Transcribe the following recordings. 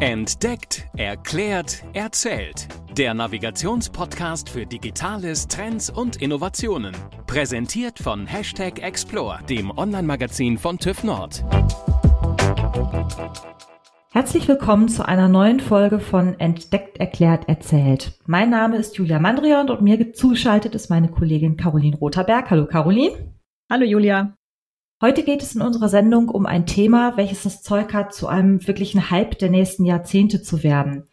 Entdeckt, erklärt, erzählt. Der Navigationspodcast für Digitales, Trends und Innovationen. Präsentiert von Hashtag Explore, dem Online-Magazin von TÜV Nord. Herzlich willkommen zu einer neuen Folge von Entdeckt, erklärt, erzählt. Mein Name ist Julia Mandrion und mir zugeschaltet ist meine Kollegin Caroline Rotherberg. Hallo Caroline. Hallo Julia. Heute geht es in unserer Sendung um ein Thema, welches das Zeug hat, zu einem wirklichen Hype der nächsten Jahrzehnte zu werden.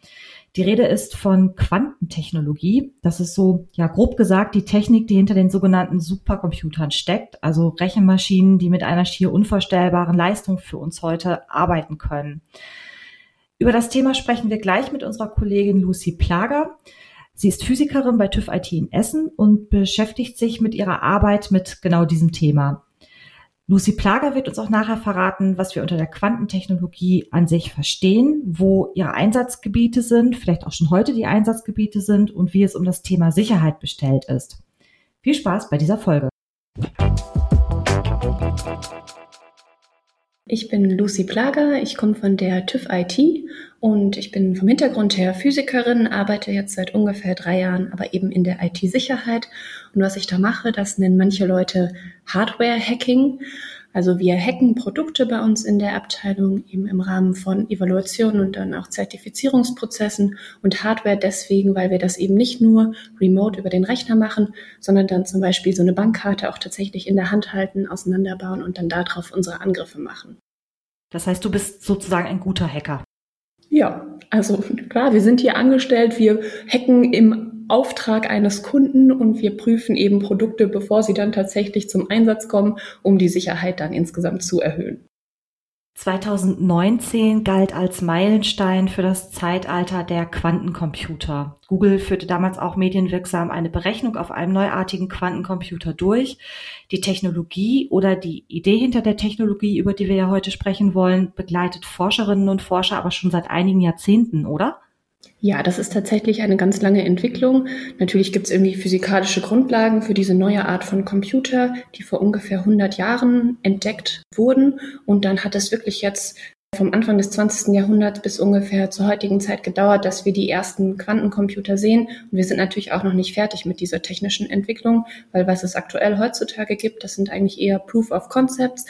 Die Rede ist von Quantentechnologie. Das ist so, ja, grob gesagt, die Technik, die hinter den sogenannten Supercomputern steckt, also Rechenmaschinen, die mit einer schier unvorstellbaren Leistung für uns heute arbeiten können. Über das Thema sprechen wir gleich mit unserer Kollegin Lucy Plager. Sie ist Physikerin bei TÜV IT in Essen und beschäftigt sich mit ihrer Arbeit mit genau diesem Thema. Lucy Plager wird uns auch nachher verraten, was wir unter der Quantentechnologie an sich verstehen, wo ihre Einsatzgebiete sind, vielleicht auch schon heute die Einsatzgebiete sind und wie es um das Thema Sicherheit bestellt ist. Viel Spaß bei dieser Folge. Ich bin Lucy Plager, ich komme von der TÜV IT und ich bin vom Hintergrund her Physikerin, arbeite jetzt seit ungefähr drei Jahren aber eben in der IT-Sicherheit. Und was ich da mache, das nennen manche Leute Hardware-Hacking. Also wir hacken Produkte bei uns in der Abteilung eben im Rahmen von Evaluationen und dann auch Zertifizierungsprozessen und Hardware deswegen, weil wir das eben nicht nur remote über den Rechner machen, sondern dann zum Beispiel so eine Bankkarte auch tatsächlich in der Hand halten, auseinanderbauen und dann darauf unsere Angriffe machen. Das heißt, du bist sozusagen ein guter Hacker. Ja, also klar, wir sind hier angestellt, wir hacken im Auftrag eines Kunden und wir prüfen eben Produkte, bevor sie dann tatsächlich zum Einsatz kommen, um die Sicherheit dann insgesamt zu erhöhen. 2019 galt als Meilenstein für das Zeitalter der Quantencomputer. Google führte damals auch medienwirksam eine Berechnung auf einem neuartigen Quantencomputer durch. Die Technologie oder die Idee hinter der Technologie, über die wir ja heute sprechen wollen, begleitet Forscherinnen und Forscher aber schon seit einigen Jahrzehnten, oder? Ja, das ist tatsächlich eine ganz lange Entwicklung. Natürlich gibt es irgendwie physikalische Grundlagen für diese neue Art von Computer, die vor ungefähr 100 Jahren entdeckt wurden. Und dann hat es wirklich jetzt vom Anfang des 20. Jahrhunderts bis ungefähr zur heutigen Zeit gedauert, dass wir die ersten Quantencomputer sehen. Und wir sind natürlich auch noch nicht fertig mit dieser technischen Entwicklung, weil was es aktuell heutzutage gibt, das sind eigentlich eher Proof of Concepts.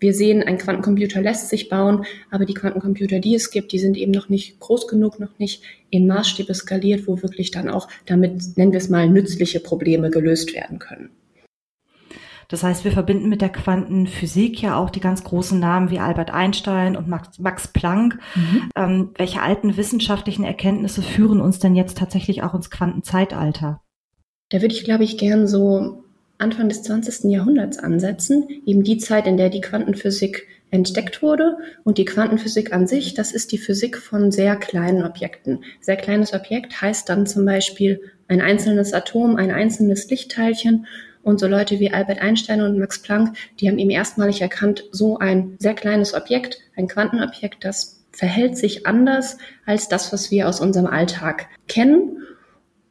Wir sehen, ein Quantencomputer lässt sich bauen, aber die Quantencomputer, die es gibt, die sind eben noch nicht groß genug, noch nicht in Maßstäbe skaliert, wo wirklich dann auch damit, nennen wir es mal, nützliche Probleme gelöst werden können. Das heißt, wir verbinden mit der Quantenphysik ja auch die ganz großen Namen wie Albert Einstein und Max, Max Planck. Mhm. Ähm, welche alten wissenschaftlichen Erkenntnisse führen uns denn jetzt tatsächlich auch ins Quantenzeitalter? Da würde ich, glaube ich, gern so Anfang des 20. Jahrhunderts ansetzen, eben die Zeit, in der die Quantenphysik entdeckt wurde. Und die Quantenphysik an sich, das ist die Physik von sehr kleinen Objekten. Sehr kleines Objekt heißt dann zum Beispiel ein einzelnes Atom, ein einzelnes Lichtteilchen. Und so Leute wie Albert Einstein und Max Planck, die haben eben erstmalig erkannt, so ein sehr kleines Objekt, ein Quantenobjekt, das verhält sich anders als das, was wir aus unserem Alltag kennen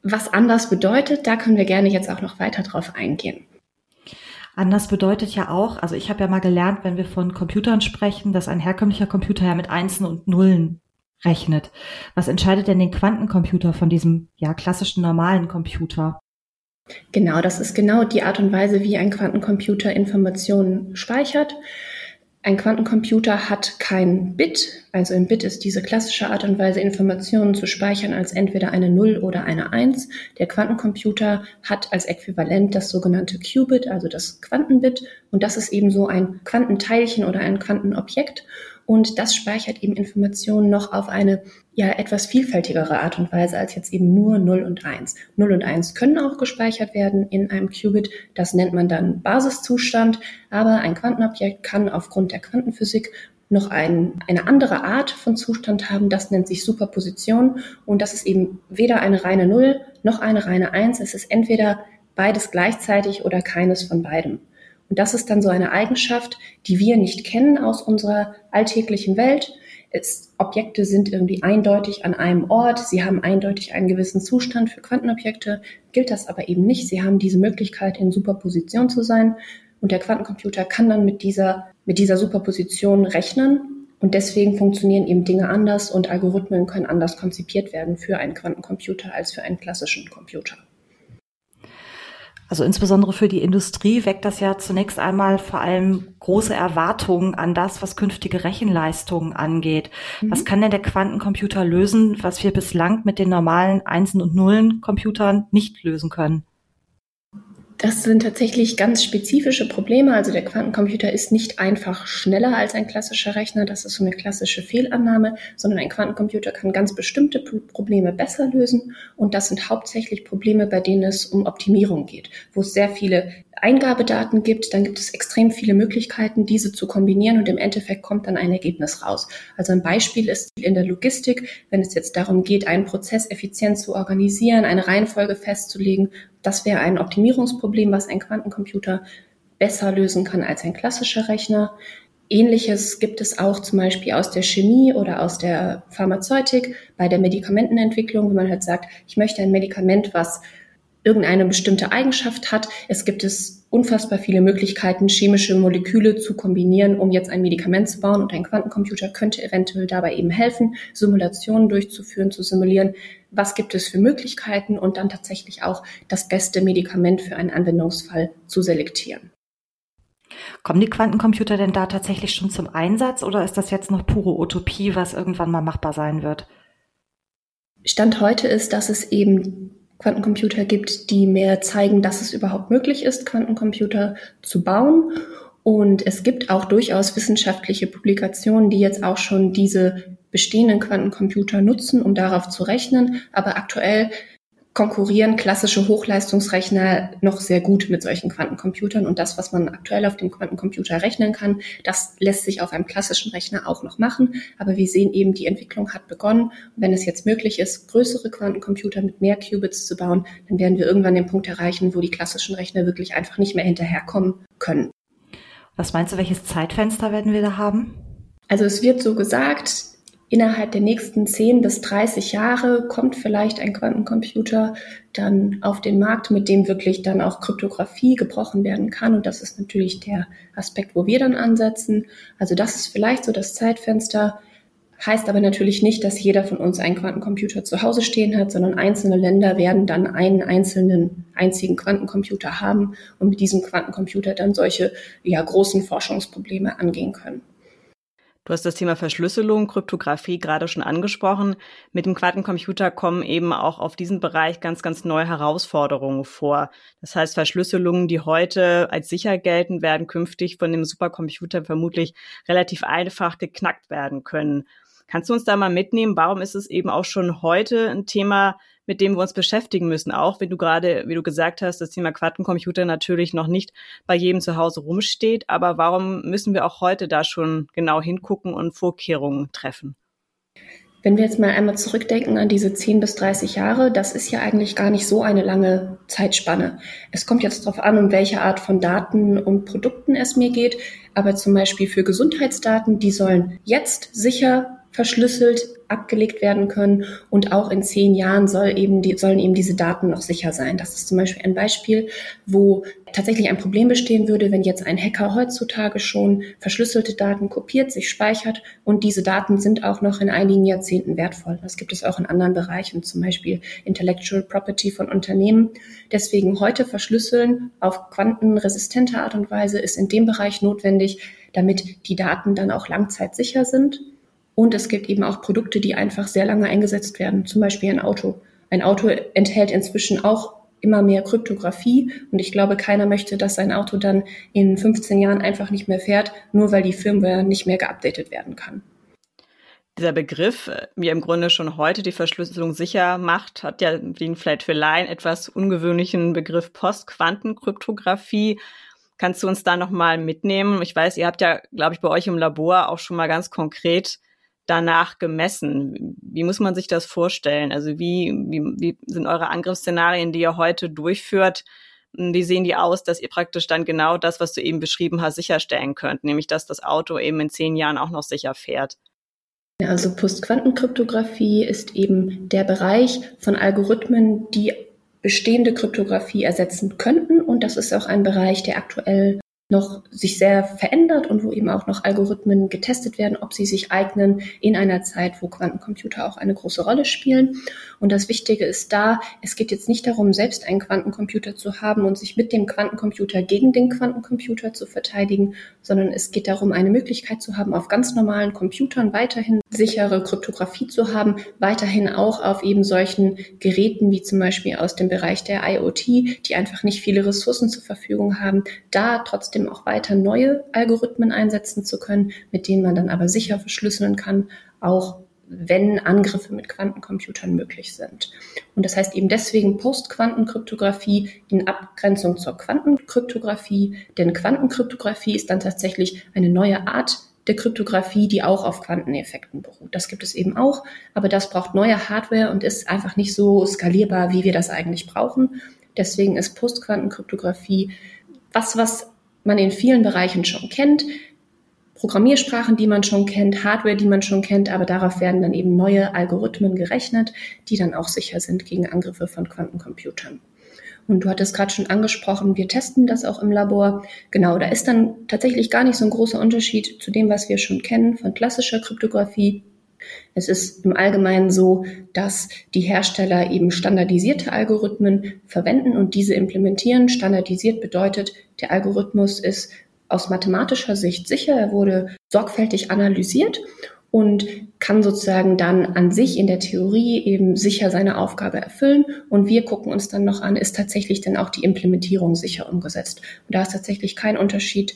was anders bedeutet, da können wir gerne jetzt auch noch weiter drauf eingehen. Anders bedeutet ja auch, also ich habe ja mal gelernt, wenn wir von Computern sprechen, dass ein herkömmlicher Computer ja mit Einsen und Nullen rechnet. Was entscheidet denn den Quantencomputer von diesem ja klassischen normalen Computer? Genau, das ist genau die Art und Weise, wie ein Quantencomputer Informationen speichert. Ein Quantencomputer hat kein Bit, also im Bit ist diese klassische Art und Weise, Informationen zu speichern als entweder eine 0 oder eine 1. Der Quantencomputer hat als Äquivalent das sogenannte Qubit, also das Quantenbit, und das ist eben so ein Quantenteilchen oder ein Quantenobjekt und das speichert eben Informationen noch auf eine ja etwas vielfältigere Art und Weise als jetzt eben nur 0 und 1. 0 und 1 können auch gespeichert werden in einem Qubit. Das nennt man dann Basiszustand. Aber ein Quantenobjekt kann aufgrund der Quantenphysik noch ein, eine andere Art von Zustand haben. Das nennt sich Superposition. Und das ist eben weder eine reine 0 noch eine reine 1. Es ist entweder beides gleichzeitig oder keines von beidem. Und das ist dann so eine Eigenschaft, die wir nicht kennen aus unserer alltäglichen Welt. Es, Objekte sind irgendwie eindeutig an einem Ort, sie haben eindeutig einen gewissen Zustand. Für Quantenobjekte gilt das aber eben nicht. Sie haben diese Möglichkeit, in Superposition zu sein. Und der Quantencomputer kann dann mit dieser, mit dieser Superposition rechnen Und deswegen funktionieren eben Dinge anders und Algorithmen können anders konzipiert werden für einen Quantencomputer als für einen klassischen Computer. Also insbesondere für die Industrie weckt das ja zunächst einmal vor allem große Erwartungen an das, was künftige Rechenleistungen angeht. Mhm. Was kann denn der Quantencomputer lösen, was wir bislang mit den normalen Einsen- und Nullen-Computern nicht lösen können? Das sind tatsächlich ganz spezifische Probleme. Also der Quantencomputer ist nicht einfach schneller als ein klassischer Rechner. Das ist so eine klassische Fehlannahme, sondern ein Quantencomputer kann ganz bestimmte Probleme besser lösen. Und das sind hauptsächlich Probleme, bei denen es um Optimierung geht, wo es sehr viele Eingabedaten gibt, dann gibt es extrem viele Möglichkeiten, diese zu kombinieren und im Endeffekt kommt dann ein Ergebnis raus. Also ein Beispiel ist in der Logistik, wenn es jetzt darum geht, einen Prozess effizient zu organisieren, eine Reihenfolge festzulegen, das wäre ein Optimierungsproblem, was ein Quantencomputer besser lösen kann als ein klassischer Rechner. Ähnliches gibt es auch zum Beispiel aus der Chemie oder aus der Pharmazeutik bei der Medikamentenentwicklung, wenn man halt sagt, ich möchte ein Medikament, was irgendeine bestimmte Eigenschaft hat. Es gibt es unfassbar viele Möglichkeiten, chemische Moleküle zu kombinieren, um jetzt ein Medikament zu bauen. Und ein Quantencomputer könnte eventuell dabei eben helfen, Simulationen durchzuführen, zu simulieren, was gibt es für Möglichkeiten und dann tatsächlich auch das beste Medikament für einen Anwendungsfall zu selektieren. Kommen die Quantencomputer denn da tatsächlich schon zum Einsatz oder ist das jetzt noch pure Utopie, was irgendwann mal machbar sein wird? Stand heute ist, dass es eben Quantencomputer gibt, die mehr zeigen, dass es überhaupt möglich ist, Quantencomputer zu bauen. Und es gibt auch durchaus wissenschaftliche Publikationen, die jetzt auch schon diese bestehenden Quantencomputer nutzen, um darauf zu rechnen. Aber aktuell konkurrieren klassische Hochleistungsrechner noch sehr gut mit solchen Quantencomputern. Und das, was man aktuell auf dem Quantencomputer rechnen kann, das lässt sich auf einem klassischen Rechner auch noch machen. Aber wir sehen eben, die Entwicklung hat begonnen. Und wenn es jetzt möglich ist, größere Quantencomputer mit mehr Qubits zu bauen, dann werden wir irgendwann den Punkt erreichen, wo die klassischen Rechner wirklich einfach nicht mehr hinterherkommen können. Was meinst du, welches Zeitfenster werden wir da haben? Also es wird so gesagt, innerhalb der nächsten 10 bis 30 Jahre kommt vielleicht ein Quantencomputer dann auf den Markt, mit dem wirklich dann auch Kryptographie gebrochen werden kann. Und das ist natürlich der Aspekt, wo wir dann ansetzen. Also das ist vielleicht so das Zeitfenster. Heißt aber natürlich nicht, dass jeder von uns einen Quantencomputer zu Hause stehen hat, sondern einzelne Länder werden dann einen einzelnen einzigen Quantencomputer haben und mit diesem Quantencomputer dann solche ja, großen Forschungsprobleme angehen können. Du hast das Thema Verschlüsselung, Kryptographie gerade schon angesprochen. Mit dem Quantencomputer kommen eben auch auf diesen Bereich ganz, ganz neue Herausforderungen vor. Das heißt, Verschlüsselungen, die heute als sicher gelten, werden künftig von dem Supercomputer vermutlich relativ einfach geknackt werden können. Kannst du uns da mal mitnehmen? Warum ist es eben auch schon heute ein Thema, mit dem wir uns beschäftigen müssen? Auch wenn du gerade, wie du gesagt hast, das Thema Quantencomputer natürlich noch nicht bei jedem zu Hause rumsteht. Aber warum müssen wir auch heute da schon genau hingucken und Vorkehrungen treffen? Wenn wir jetzt mal einmal zurückdenken an diese 10 bis 30 Jahre, das ist ja eigentlich gar nicht so eine lange Zeitspanne. Es kommt jetzt darauf an, um welche Art von Daten und Produkten es mir geht. Aber zum Beispiel für Gesundheitsdaten, die sollen jetzt sicher verschlüsselt abgelegt werden können und auch in zehn Jahren soll eben die, sollen eben diese Daten noch sicher sein. Das ist zum Beispiel ein Beispiel, wo tatsächlich ein Problem bestehen würde, wenn jetzt ein Hacker heutzutage schon verschlüsselte Daten kopiert, sich speichert und diese Daten sind auch noch in einigen Jahrzehnten wertvoll. Das gibt es auch in anderen Bereichen, zum Beispiel Intellectual Property von Unternehmen. Deswegen heute verschlüsseln auf quantenresistente Art und Weise ist in dem Bereich notwendig, damit die Daten dann auch langzeitsicher sind und es gibt eben auch Produkte, die einfach sehr lange eingesetzt werden, zum Beispiel ein Auto. Ein Auto enthält inzwischen auch immer mehr Kryptographie und ich glaube, keiner möchte, dass sein Auto dann in 15 Jahren einfach nicht mehr fährt, nur weil die Firmware nicht mehr geupdatet werden kann. Dieser Begriff, wie im Grunde schon heute die Verschlüsselung sicher macht, hat ja den vielleicht für Laien etwas ungewöhnlichen Begriff Postquantenkryptographie. Kannst du uns da nochmal mitnehmen? Ich weiß, ihr habt ja, glaube ich, bei euch im Labor auch schon mal ganz konkret danach gemessen? Wie muss man sich das vorstellen? Also wie, wie, wie sind eure Angriffsszenarien, die ihr heute durchführt? Wie sehen die aus, dass ihr praktisch dann genau das, was du eben beschrieben hast, sicherstellen könnt, nämlich dass das Auto eben in zehn Jahren auch noch sicher fährt? Also Postquantenkryptographie ist eben der Bereich von Algorithmen, die bestehende Kryptographie ersetzen könnten. Und das ist auch ein Bereich, der aktuell noch sich sehr verändert und wo eben auch noch Algorithmen getestet werden, ob sie sich eignen in einer Zeit, wo Quantencomputer auch eine große Rolle spielen. Und das Wichtige ist da, es geht jetzt nicht darum, selbst einen Quantencomputer zu haben und sich mit dem Quantencomputer gegen den Quantencomputer zu verteidigen, sondern es geht darum, eine Möglichkeit zu haben, auf ganz normalen Computern weiterhin sichere Kryptographie zu haben, weiterhin auch auf eben solchen Geräten wie zum Beispiel aus dem Bereich der IoT, die einfach nicht viele Ressourcen zur Verfügung haben, da trotzdem auch weiter neue Algorithmen einsetzen zu können, mit denen man dann aber sicher verschlüsseln kann, auch wenn Angriffe mit Quantencomputern möglich sind. Und das heißt eben deswegen Postquantenkryptographie in Abgrenzung zur Quantenkryptographie, denn Quantenkryptographie ist dann tatsächlich eine neue Art der Kryptographie, die auch auf Quanteneffekten beruht. Das gibt es eben auch, aber das braucht neue Hardware und ist einfach nicht so skalierbar, wie wir das eigentlich brauchen. Deswegen ist Postquantenkryptographie was, was man in vielen Bereichen schon kennt, Programmiersprachen, die man schon kennt, Hardware, die man schon kennt, aber darauf werden dann eben neue Algorithmen gerechnet, die dann auch sicher sind gegen Angriffe von Quantencomputern. Und du hattest gerade schon angesprochen, wir testen das auch im Labor. Genau, da ist dann tatsächlich gar nicht so ein großer Unterschied zu dem, was wir schon kennen von klassischer Kryptographie. Es ist im Allgemeinen so, dass die Hersteller eben standardisierte Algorithmen verwenden und diese implementieren. Standardisiert bedeutet, der Algorithmus ist aus mathematischer Sicht sicher, er wurde sorgfältig analysiert und kann sozusagen dann an sich in der Theorie eben sicher seine Aufgabe erfüllen. Und wir gucken uns dann noch an, ist tatsächlich denn auch die Implementierung sicher umgesetzt. Und da ist tatsächlich kein Unterschied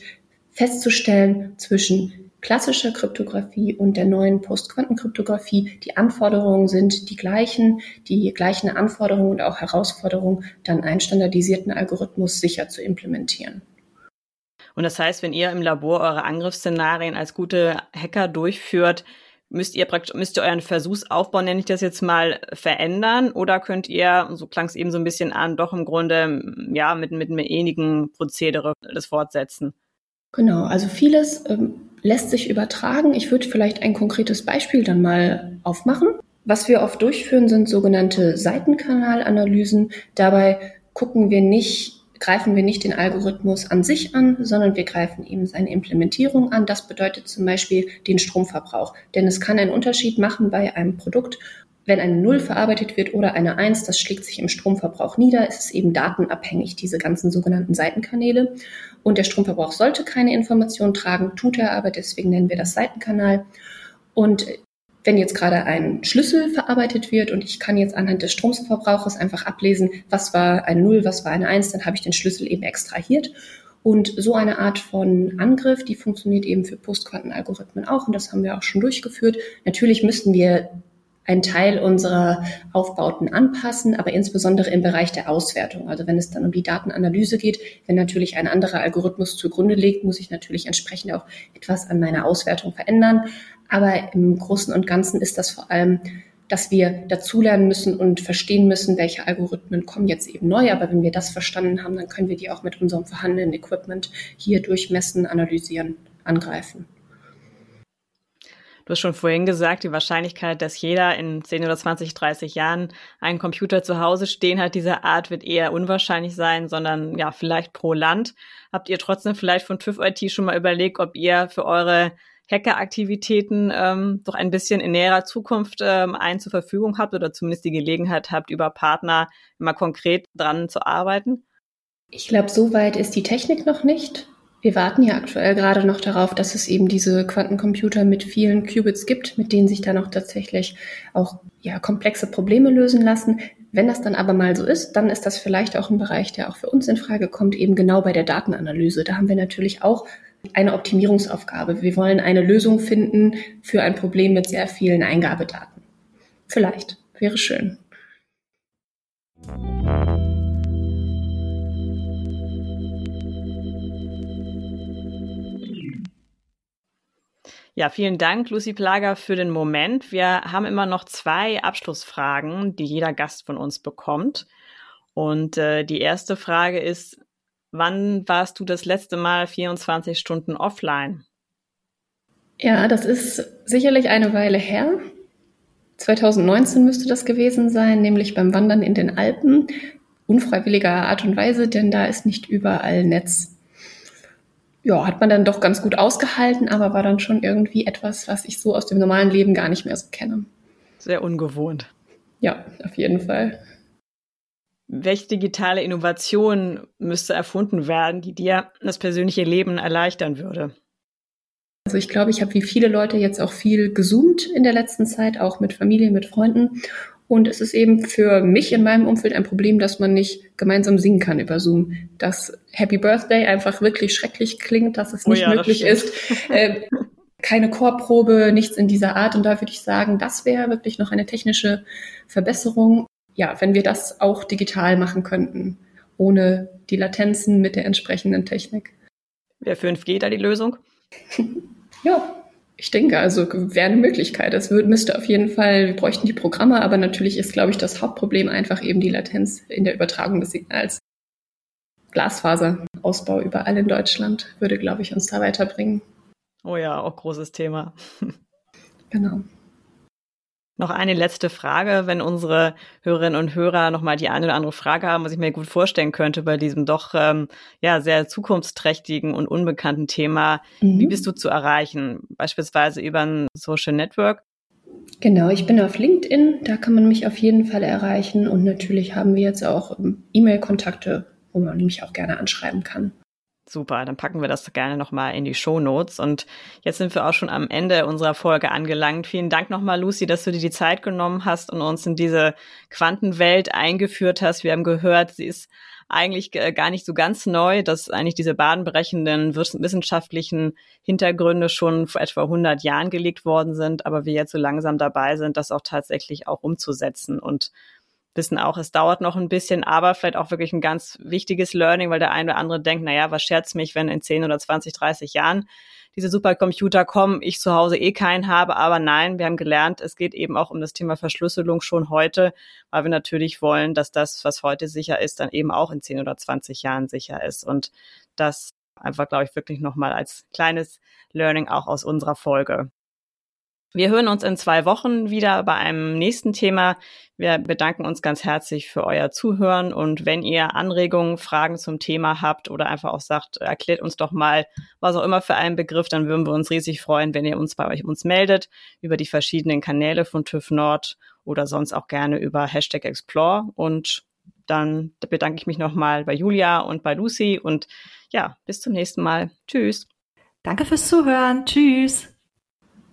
festzustellen zwischen klassischer Kryptographie und der neuen Postquantenkryptographie. Die Anforderungen sind die gleichen, die gleichen Anforderungen und auch Herausforderungen, dann einen standardisierten Algorithmus sicher zu implementieren. Und das heißt, wenn ihr im Labor eure Angriffsszenarien als gute Hacker durchführt, müsst ihr praktisch, müsst ihr euren Versuchsaufbau, nenne ich das jetzt mal, verändern oder könnt ihr, so klang es eben so ein bisschen an, doch im Grunde, ja, mit, mit einem ähnlichen Prozedere das fortsetzen? Genau, also vieles ähm, lässt sich übertragen. Ich würde vielleicht ein konkretes Beispiel dann mal aufmachen. Was wir oft durchführen, sind sogenannte Seitenkanalanalysen. Dabei gucken wir nicht greifen wir nicht den Algorithmus an sich an, sondern wir greifen eben seine Implementierung an. Das bedeutet zum Beispiel den Stromverbrauch. Denn es kann einen Unterschied machen bei einem Produkt, wenn eine Null verarbeitet wird oder eine Eins, das schlägt sich im Stromverbrauch nieder. Es ist eben datenabhängig, diese ganzen sogenannten Seitenkanäle. Und der Stromverbrauch sollte keine Information tragen, tut er aber, deswegen nennen wir das Seitenkanal. Und wenn jetzt gerade ein Schlüssel verarbeitet wird und ich kann jetzt anhand des Stromverbrauches einfach ablesen, was war eine Null, was war eine Eins, dann habe ich den Schlüssel eben extrahiert. Und so eine Art von Angriff, die funktioniert eben für Postquantenalgorithmen auch und das haben wir auch schon durchgeführt. Natürlich müssten wir einen Teil unserer Aufbauten anpassen, aber insbesondere im Bereich der Auswertung. Also wenn es dann um die Datenanalyse geht, wenn natürlich ein anderer Algorithmus zugrunde liegt, muss ich natürlich entsprechend auch etwas an meiner Auswertung verändern. Aber im Großen und Ganzen ist das vor allem, dass wir dazulernen müssen und verstehen müssen, welche Algorithmen kommen jetzt eben neu. Aber wenn wir das verstanden haben, dann können wir die auch mit unserem vorhandenen Equipment hier durchmessen, analysieren, angreifen. Du hast schon vorhin gesagt, die Wahrscheinlichkeit, dass jeder in 10 oder 20, 30 Jahren einen Computer zu Hause stehen hat, dieser Art wird eher unwahrscheinlich sein, sondern ja, vielleicht pro Land. Habt ihr trotzdem vielleicht von TÜV IT schon mal überlegt, ob ihr für eure Hackeraktivitäten ähm, doch ein bisschen in näherer Zukunft ähm, einen zur Verfügung habt oder zumindest die Gelegenheit habt, über Partner immer konkret dran zu arbeiten? Ich glaube, so weit ist die Technik noch nicht. Wir warten ja aktuell gerade noch darauf, dass es eben diese Quantencomputer mit vielen Qubits gibt, mit denen sich dann auch tatsächlich auch ja, komplexe Probleme lösen lassen. Wenn das dann aber mal so ist, dann ist das vielleicht auch ein Bereich, der auch für uns in Frage kommt, eben genau bei der Datenanalyse. Da haben wir natürlich auch eine Optimierungsaufgabe. Wir wollen eine Lösung finden für ein Problem mit sehr vielen Eingabedaten. Vielleicht. Wäre schön. Ja, vielen Dank, Lucy Plager, für den Moment. Wir haben immer noch zwei Abschlussfragen, die jeder Gast von uns bekommt. Und äh, die erste Frage ist, Wann warst du das letzte Mal 24 Stunden offline? Ja, das ist sicherlich eine Weile her. 2019 müsste das gewesen sein, nämlich beim Wandern in den Alpen. Unfreiwilliger Art und Weise, denn da ist nicht überall Netz. ja, hat man dann doch ganz gut ausgehalten, aber war dann schon irgendwie etwas, was ich so aus dem normalen Leben gar nicht mehr so kenne. Sehr ungewohnt. Ja, auf jeden Fall. Welche digitale Innovation müsste erfunden werden, die dir das persönliche Leben erleichtern würde? Also ich glaube, ich habe wie viele Leute jetzt auch viel gesoomt in der letzten Zeit, auch mit Familie, mit Freunden. Und es ist eben für mich in meinem Umfeld ein Problem, dass man nicht gemeinsam singen kann über Zoom. Dass Happy Birthday einfach wirklich schrecklich klingt, dass es oh nicht ja, möglich ist. Äh, keine Chorprobe, nichts in dieser Art. Und da würde ich sagen, das wäre wirklich noch eine technische Verbesserung. Ja, wenn wir das auch digital machen könnten, ohne die Latenzen mit der entsprechenden Technik. Wäre 5G da die Lösung? ja, ich denke, also wäre eine Möglichkeit. Es würde, müsste auf jeden Fall, wir bräuchten die Programme, aber natürlich ist, glaube ich, das Hauptproblem einfach eben die Latenz in der Übertragung des Signals. Glasfaserausbau überall in Deutschland würde, glaube ich, uns da weiterbringen. Oh ja, auch großes Thema. Genau. Noch eine letzte Frage, wenn unsere Hörerinnen und Hörer noch mal die eine oder andere Frage haben, was ich mir gut vorstellen könnte bei diesem doch ähm, ja sehr zukunftsträchtigen und unbekannten Thema. Mhm. Wie bist du zu erreichen? Beispielsweise über ein Social Network? Genau, ich bin auf LinkedIn, da kann man mich auf jeden Fall erreichen und natürlich haben wir jetzt auch ähm, E-Mail-Kontakte, wo man mich auch gerne anschreiben kann. Super, dann packen wir das gerne nochmal in die Show Notes. Und jetzt sind wir auch schon am Ende unserer Folge angelangt. Vielen Dank nochmal, Lucy, dass du dir die Zeit genommen hast und uns in diese Quantenwelt eingeführt hast. Wir haben gehört, sie ist eigentlich gar nicht so ganz neu, dass eigentlich diese badenbrechenden wissenschaftlichen Hintergründe schon vor etwa 100 Jahren gelegt worden sind, aber wir jetzt so langsam dabei sind, das auch tatsächlich auch umzusetzen und wissen auch, es dauert noch ein bisschen, aber vielleicht auch wirklich ein ganz wichtiges Learning, weil der eine oder andere denkt, naja, was scherzt mich, wenn in 10 oder 20, 30 Jahren diese Supercomputer kommen, ich zu Hause eh keinen habe, aber nein, wir haben gelernt, es geht eben auch um das Thema Verschlüsselung schon heute, weil wir natürlich wollen, dass das, was heute sicher ist, dann eben auch in 10 oder 20 Jahren sicher ist und das einfach, glaube ich, wirklich nochmal als kleines Learning auch aus unserer Folge. Wir hören uns in zwei Wochen wieder bei einem nächsten Thema. Wir bedanken uns ganz herzlich für euer Zuhören und wenn ihr Anregungen, Fragen zum Thema habt oder einfach auch sagt, erklärt uns doch mal, was auch immer für einen Begriff, dann würden wir uns riesig freuen, wenn ihr uns bei euch uns meldet über die verschiedenen Kanäle von TÜV Nord oder sonst auch gerne über Hashtag Explore und dann bedanke ich mich nochmal bei Julia und bei Lucy und ja, bis zum nächsten Mal. Tschüss. Danke fürs Zuhören. Tschüss.